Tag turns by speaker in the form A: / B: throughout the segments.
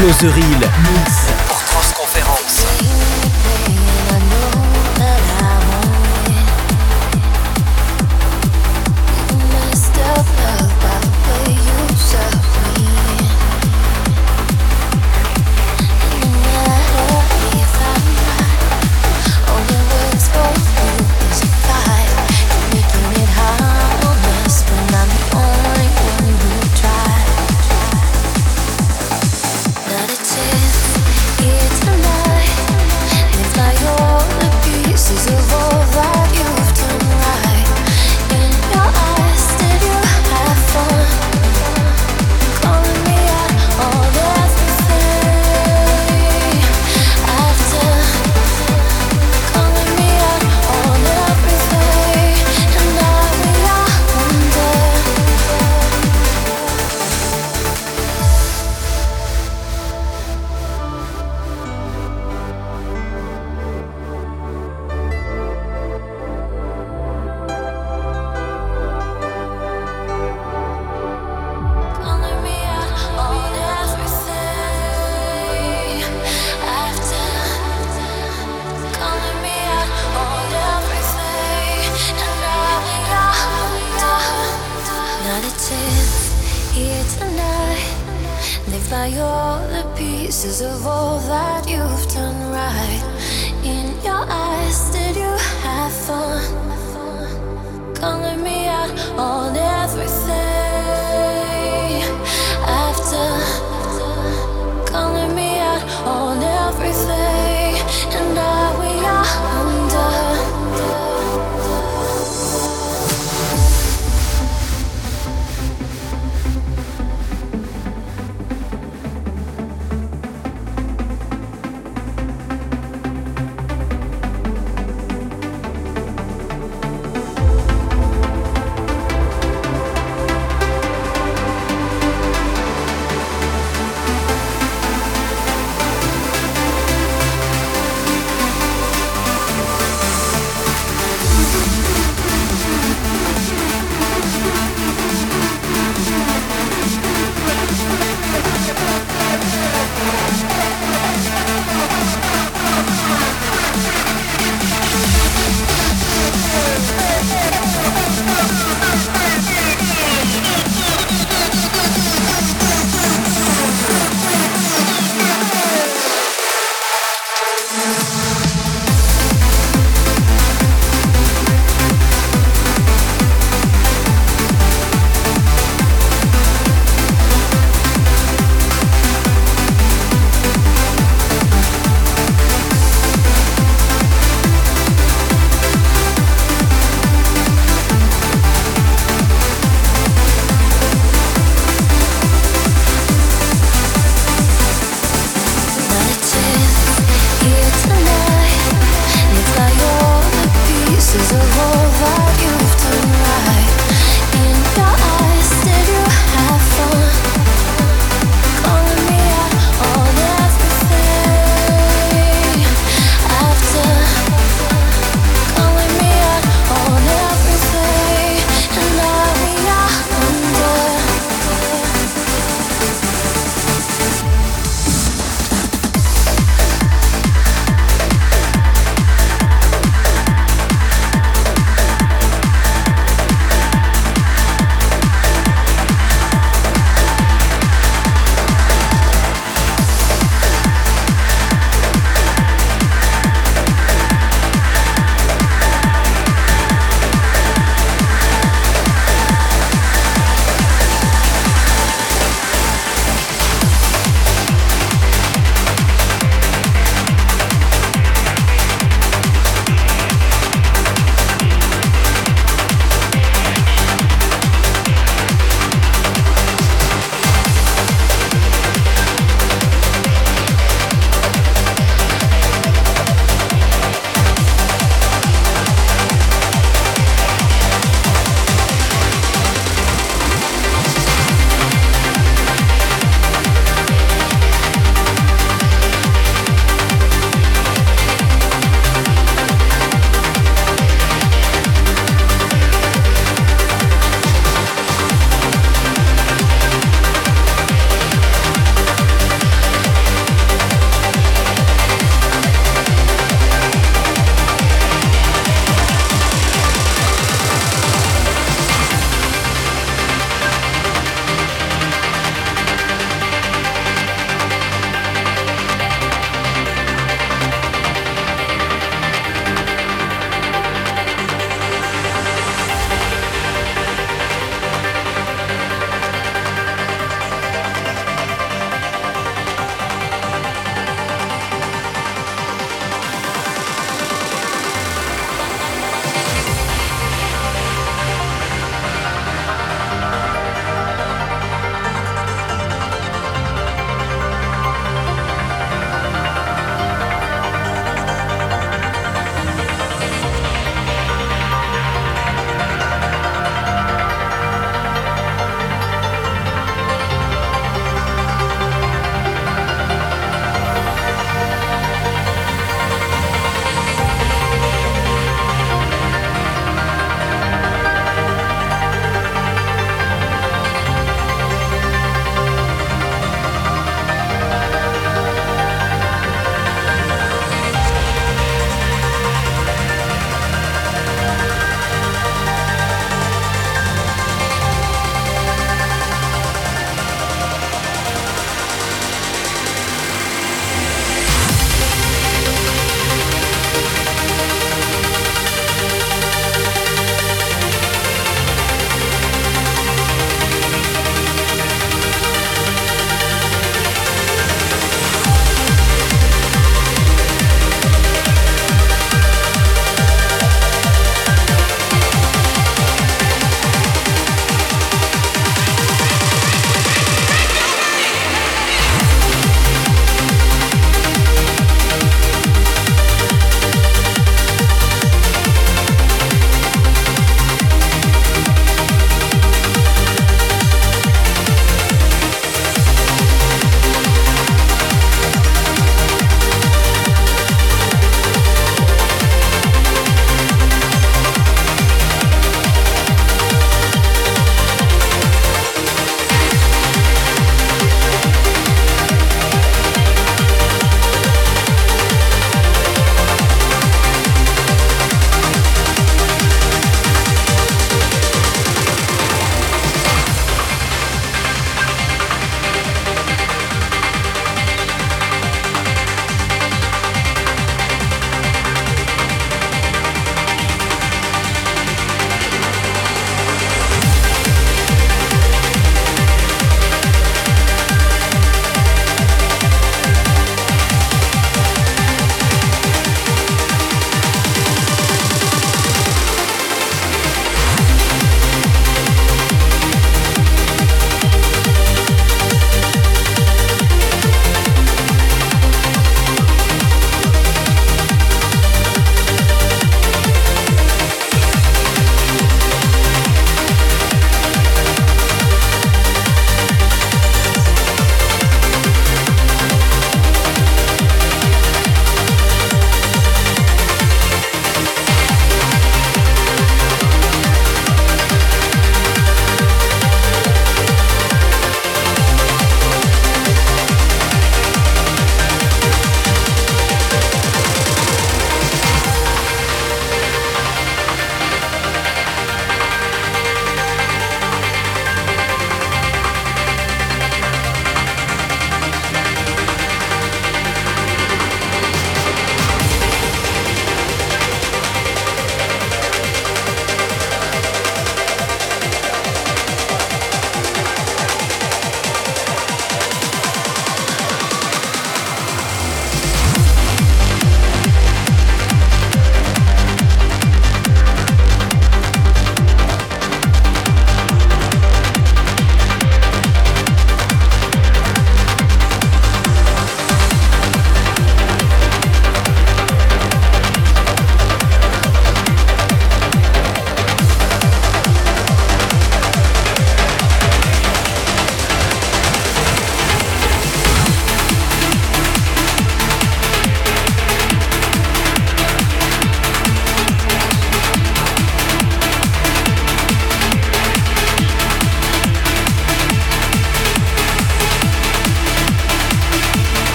A: Flow The Real. Pour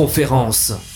A: Transconférence.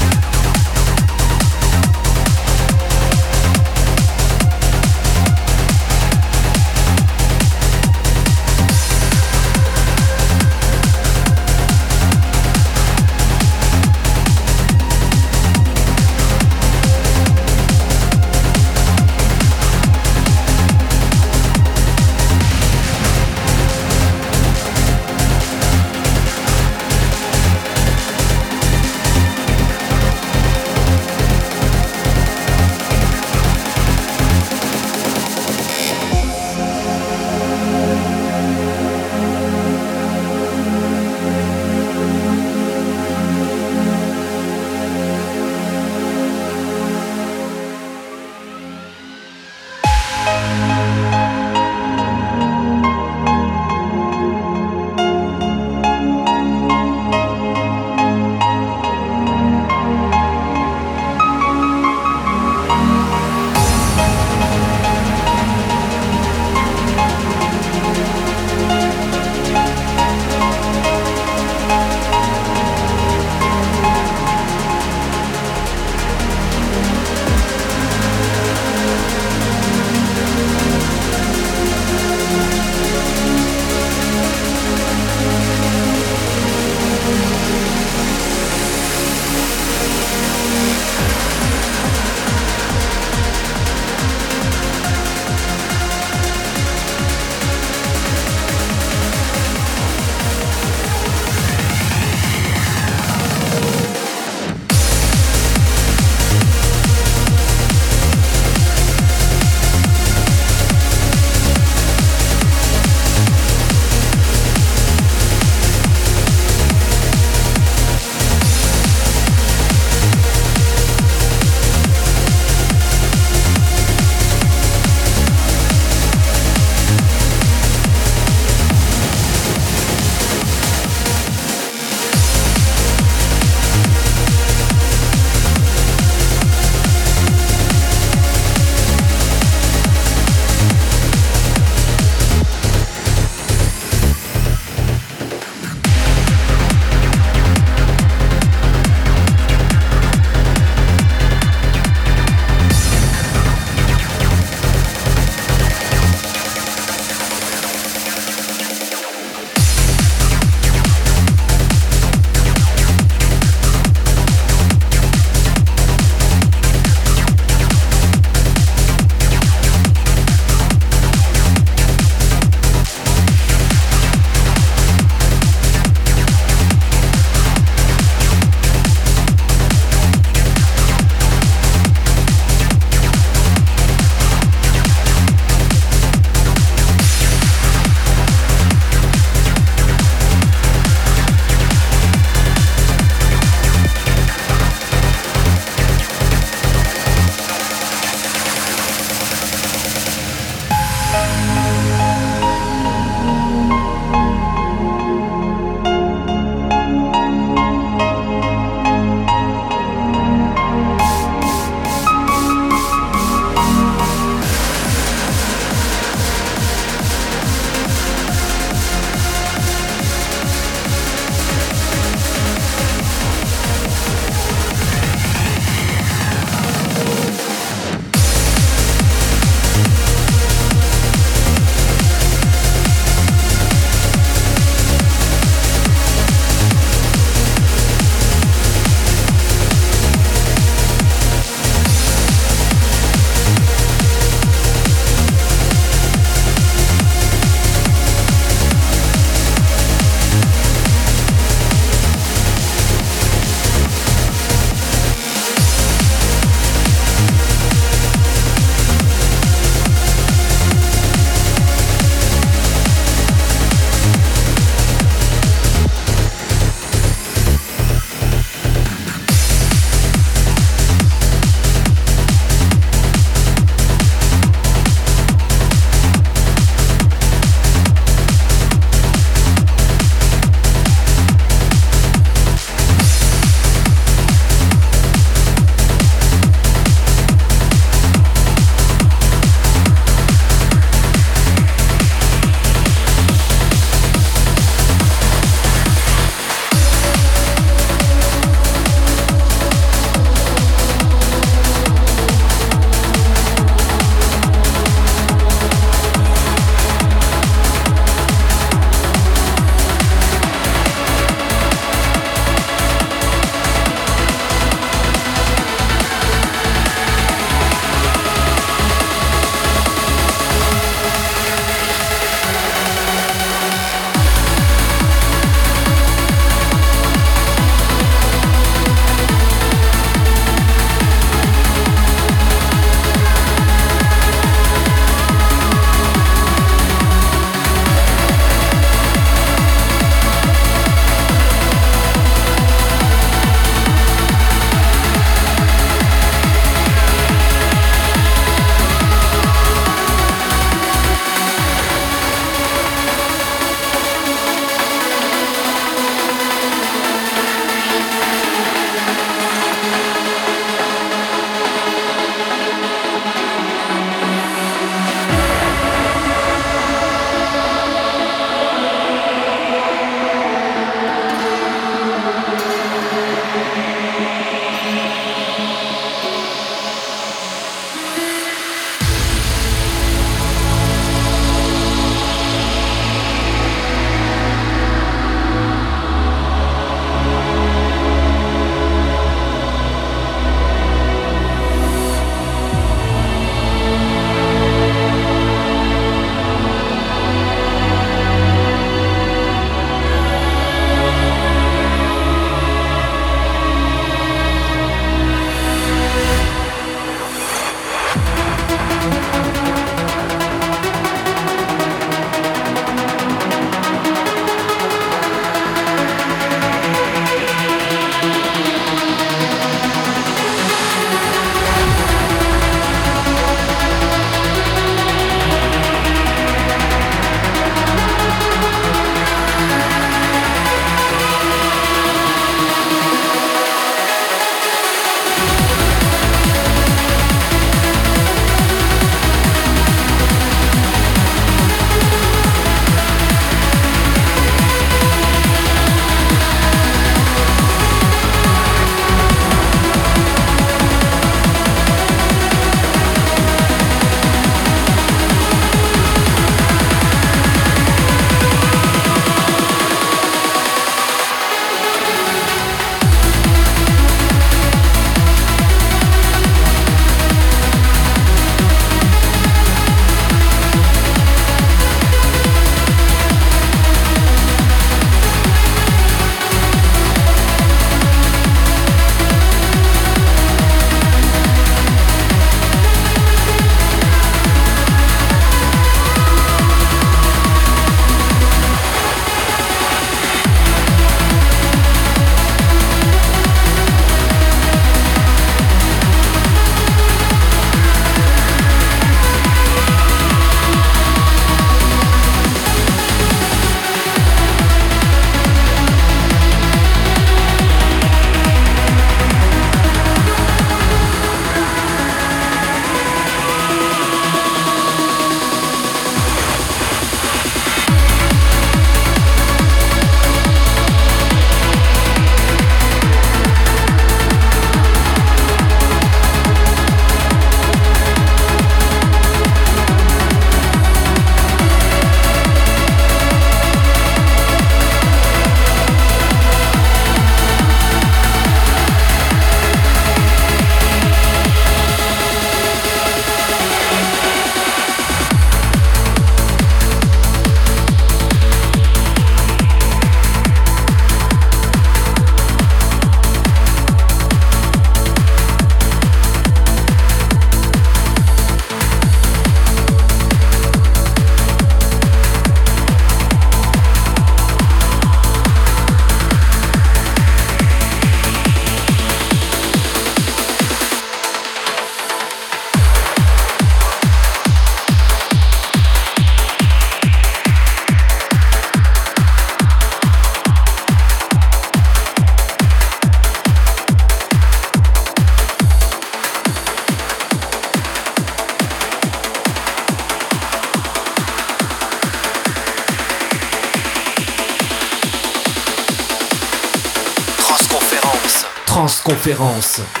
A: Transconférence.